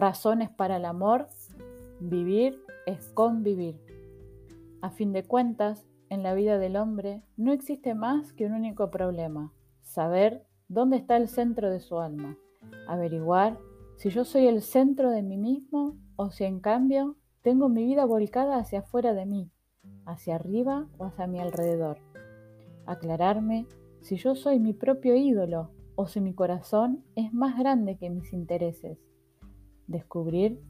razones para el amor, vivir es convivir. A fin de cuentas, en la vida del hombre no existe más que un único problema, saber dónde está el centro de su alma, averiguar si yo soy el centro de mí mismo o si en cambio tengo mi vida volcada hacia afuera de mí, hacia arriba o hacia mi alrededor. Aclararme si yo soy mi propio ídolo o si mi corazón es más grande que mis intereses. Descubrir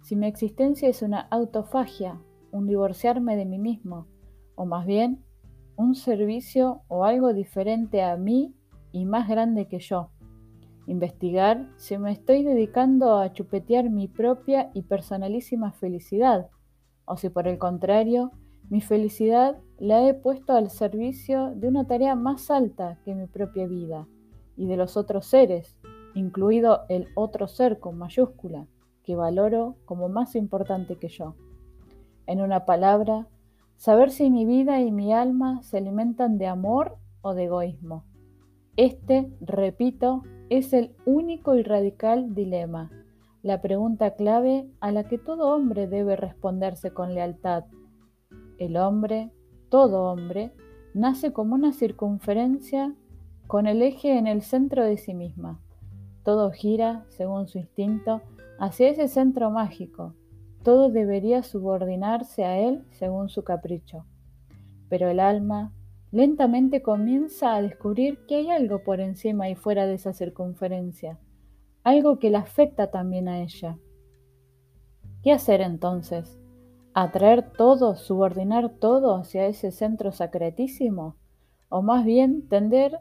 si mi existencia es una autofagia, un divorciarme de mí mismo, o más bien un servicio o algo diferente a mí y más grande que yo. Investigar si me estoy dedicando a chupetear mi propia y personalísima felicidad, o si por el contrario, mi felicidad la he puesto al servicio de una tarea más alta que mi propia vida y de los otros seres, incluido el otro ser con mayúscula, que valoro como más importante que yo. En una palabra, saber si mi vida y mi alma se alimentan de amor o de egoísmo. Este, repito, es el único y radical dilema, la pregunta clave a la que todo hombre debe responderse con lealtad. El hombre, todo hombre, nace como una circunferencia con el eje en el centro de sí misma. Todo gira, según su instinto, hacia ese centro mágico. Todo debería subordinarse a él según su capricho. Pero el alma lentamente comienza a descubrir que hay algo por encima y fuera de esa circunferencia, algo que la afecta también a ella. ¿Qué hacer entonces? ¿Atraer todo, subordinar todo hacia ese centro sacratísimo? ¿O más bien tender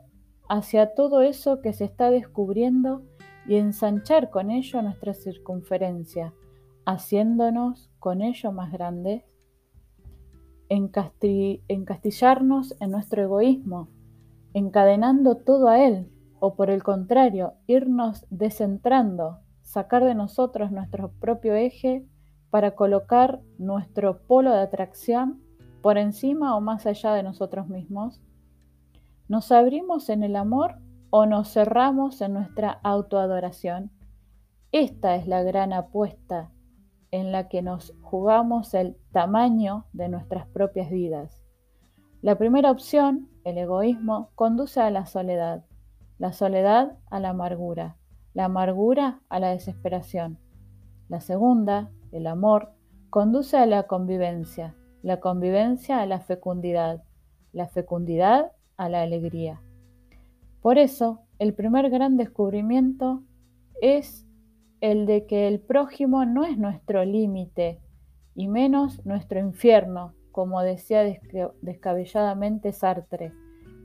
hacia todo eso que se está descubriendo y ensanchar con ello nuestra circunferencia, haciéndonos con ello más grandes? encastillarnos en nuestro egoísmo, encadenando todo a él, o por el contrario, irnos descentrando, sacar de nosotros nuestro propio eje para colocar nuestro polo de atracción por encima o más allá de nosotros mismos? ¿Nos abrimos en el amor o nos cerramos en nuestra autoadoración? Esta es la gran apuesta en la que nos jugamos el tamaño de nuestras propias vidas. La primera opción, el egoísmo, conduce a la soledad, la soledad a la amargura, la amargura a la desesperación. La segunda, el amor, conduce a la convivencia, la convivencia a la fecundidad, la fecundidad a la alegría. Por eso, el primer gran descubrimiento es el de que el prójimo no es nuestro límite y menos nuestro infierno, como decía descabelladamente Sartre.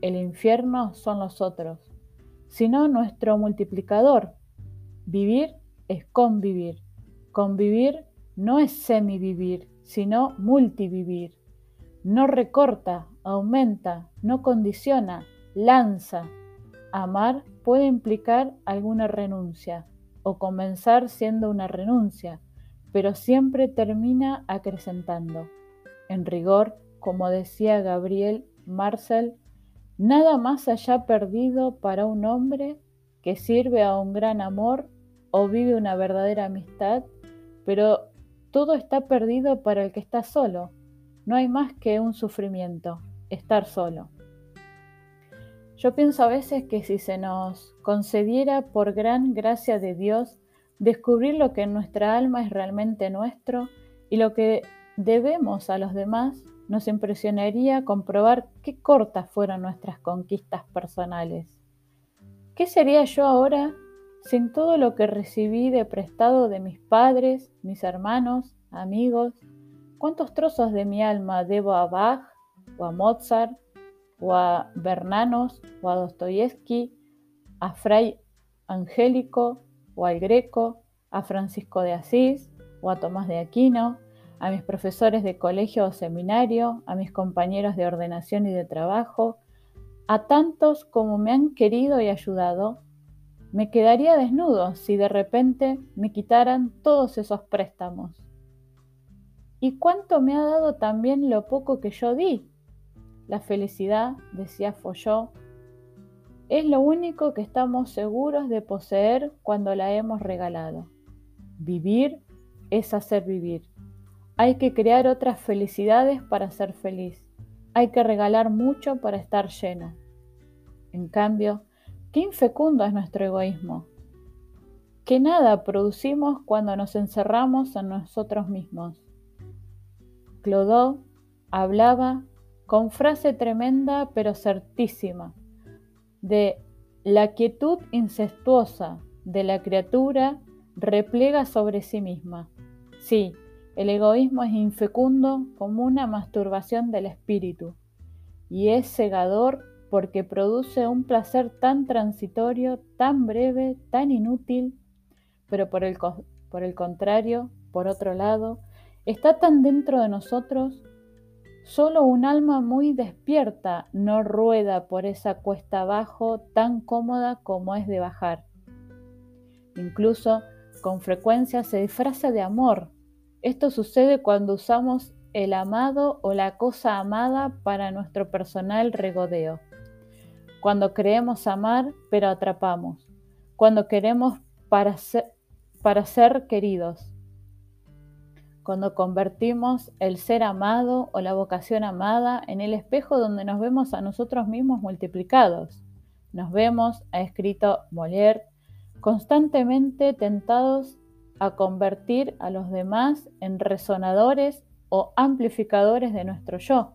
El infierno son los otros, sino nuestro multiplicador. Vivir es convivir. Convivir no es semivivir, sino multivivir. No recorta, aumenta, no condiciona, lanza. Amar puede implicar alguna renuncia o comenzar siendo una renuncia, pero siempre termina acrecentando. En rigor, como decía Gabriel Marcel, nada más allá perdido para un hombre que sirve a un gran amor o vive una verdadera amistad, pero todo está perdido para el que está solo. No hay más que un sufrimiento estar solo. Yo pienso a veces que si se nos concediera por gran gracia de Dios descubrir lo que en nuestra alma es realmente nuestro y lo que debemos a los demás, nos impresionaría comprobar qué cortas fueron nuestras conquistas personales. ¿Qué sería yo ahora sin todo lo que recibí de prestado de mis padres, mis hermanos, amigos? ¿Cuántos trozos de mi alma debo a Bach, o a Mozart, o a Bernanos, o a Dostoyevsky, a Fray Angélico, o al Greco, a Francisco de Asís, o a Tomás de Aquino, a mis profesores de colegio o seminario, a mis compañeros de ordenación y de trabajo, a tantos como me han querido y ayudado, me quedaría desnudo si de repente me quitaran todos esos préstamos. ¿Y cuánto me ha dado también lo poco que yo di? La felicidad, decía Folló, es lo único que estamos seguros de poseer cuando la hemos regalado. Vivir es hacer vivir. Hay que crear otras felicidades para ser feliz. Hay que regalar mucho para estar lleno. En cambio, qué infecundo es nuestro egoísmo. Que nada producimos cuando nos encerramos en nosotros mismos. Clodó hablaba con frase tremenda pero certísima de la quietud incestuosa de la criatura replega sobre sí misma. Sí, el egoísmo es infecundo como una masturbación del espíritu y es cegador porque produce un placer tan transitorio, tan breve, tan inútil, pero por el, por el contrario, por otro lado, está tan dentro de nosotros, solo un alma muy despierta no rueda por esa cuesta abajo tan cómoda como es de bajar. Incluso con frecuencia se disfraza de amor esto sucede cuando usamos el amado o la cosa amada para nuestro personal regodeo. Cuando creemos amar, pero atrapamos. Cuando queremos para ser, para ser queridos. Cuando convertimos el ser amado o la vocación amada en el espejo donde nos vemos a nosotros mismos multiplicados. Nos vemos, ha escrito Molière, constantemente tentados a convertir a los demás en resonadores o amplificadores de nuestro yo.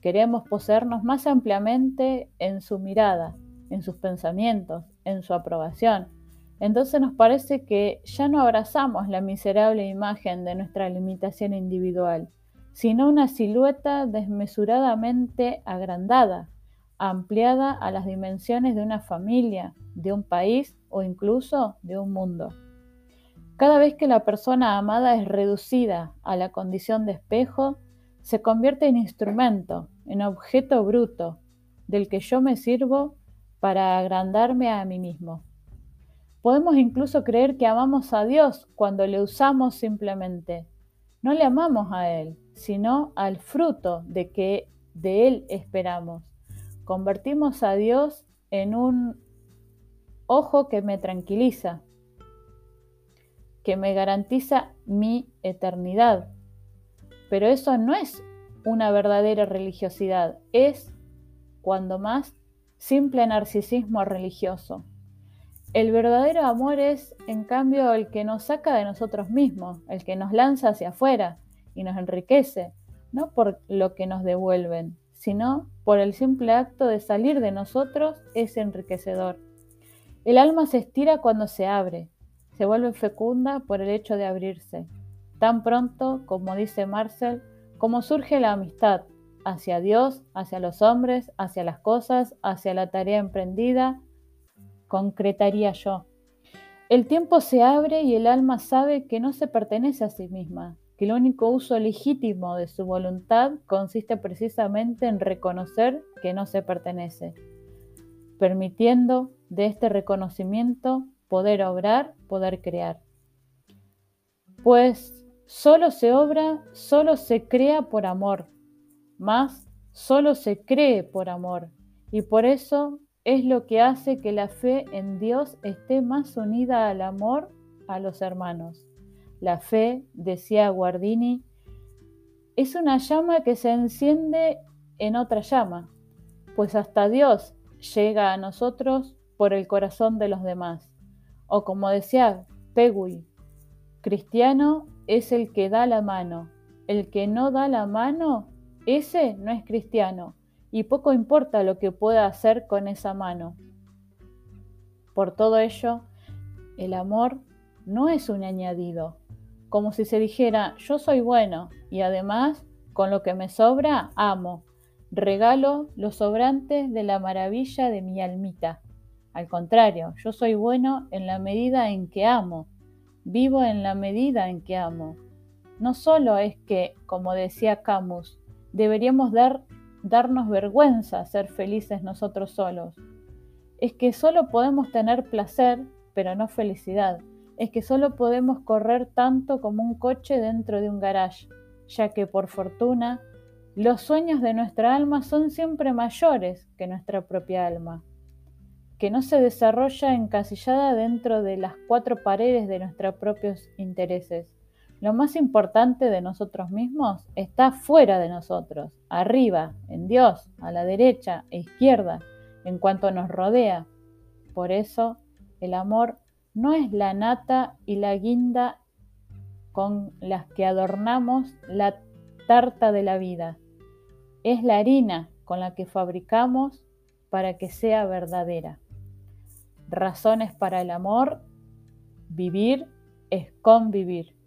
Queremos poseernos más ampliamente en su mirada, en sus pensamientos, en su aprobación. Entonces nos parece que ya no abrazamos la miserable imagen de nuestra limitación individual, sino una silueta desmesuradamente agrandada, ampliada a las dimensiones de una familia, de un país o incluso de un mundo. Cada vez que la persona amada es reducida a la condición de espejo, se convierte en instrumento, en objeto bruto, del que yo me sirvo para agrandarme a mí mismo. Podemos incluso creer que amamos a Dios cuando le usamos simplemente. No le amamos a Él, sino al fruto de que de Él esperamos. Convertimos a Dios en un ojo que me tranquiliza, que me garantiza mi eternidad. Pero eso no es una verdadera religiosidad, es, cuando más, simple narcisismo religioso. El verdadero amor es, en cambio, el que nos saca de nosotros mismos, el que nos lanza hacia afuera y nos enriquece, no por lo que nos devuelven, sino por el simple acto de salir de nosotros es enriquecedor. El alma se estira cuando se abre, se vuelve fecunda por el hecho de abrirse. Tan pronto, como dice Marcel, como surge la amistad hacia Dios, hacia los hombres, hacia las cosas, hacia la tarea emprendida, concretaría yo. El tiempo se abre y el alma sabe que no se pertenece a sí misma, que el único uso legítimo de su voluntad consiste precisamente en reconocer que no se pertenece, permitiendo de este reconocimiento poder obrar, poder crear. Pues solo se obra, solo se crea por amor, más solo se cree por amor. Y por eso es lo que hace que la fe en Dios esté más unida al amor a los hermanos. La fe, decía Guardini, es una llama que se enciende en otra llama, pues hasta Dios llega a nosotros por el corazón de los demás. O como decía Pegui, cristiano es el que da la mano. El que no da la mano, ese no es cristiano. Y poco importa lo que pueda hacer con esa mano. Por todo ello, el amor no es un añadido, como si se dijera, yo soy bueno y además, con lo que me sobra, amo. Regalo los sobrantes de la maravilla de mi almita. Al contrario, yo soy bueno en la medida en que amo, vivo en la medida en que amo. No solo es que, como decía Camus, deberíamos dar, darnos vergüenza ser felices nosotros solos. Es que solo podemos tener placer, pero no felicidad. Es que solo podemos correr tanto como un coche dentro de un garage, ya que por fortuna los sueños de nuestra alma son siempre mayores que nuestra propia alma. que no se desarrolla encasillada dentro de las cuatro paredes de nuestros propios intereses. Lo más importante de nosotros mismos está fuera de nosotros, arriba, en Dios, a la derecha e izquierda, en cuanto nos rodea. Por eso, el amor no es la nata y la guinda con las que adornamos la tarta de la vida. Es la harina con la que fabricamos para que sea verdadera. Razones para el amor, vivir es convivir.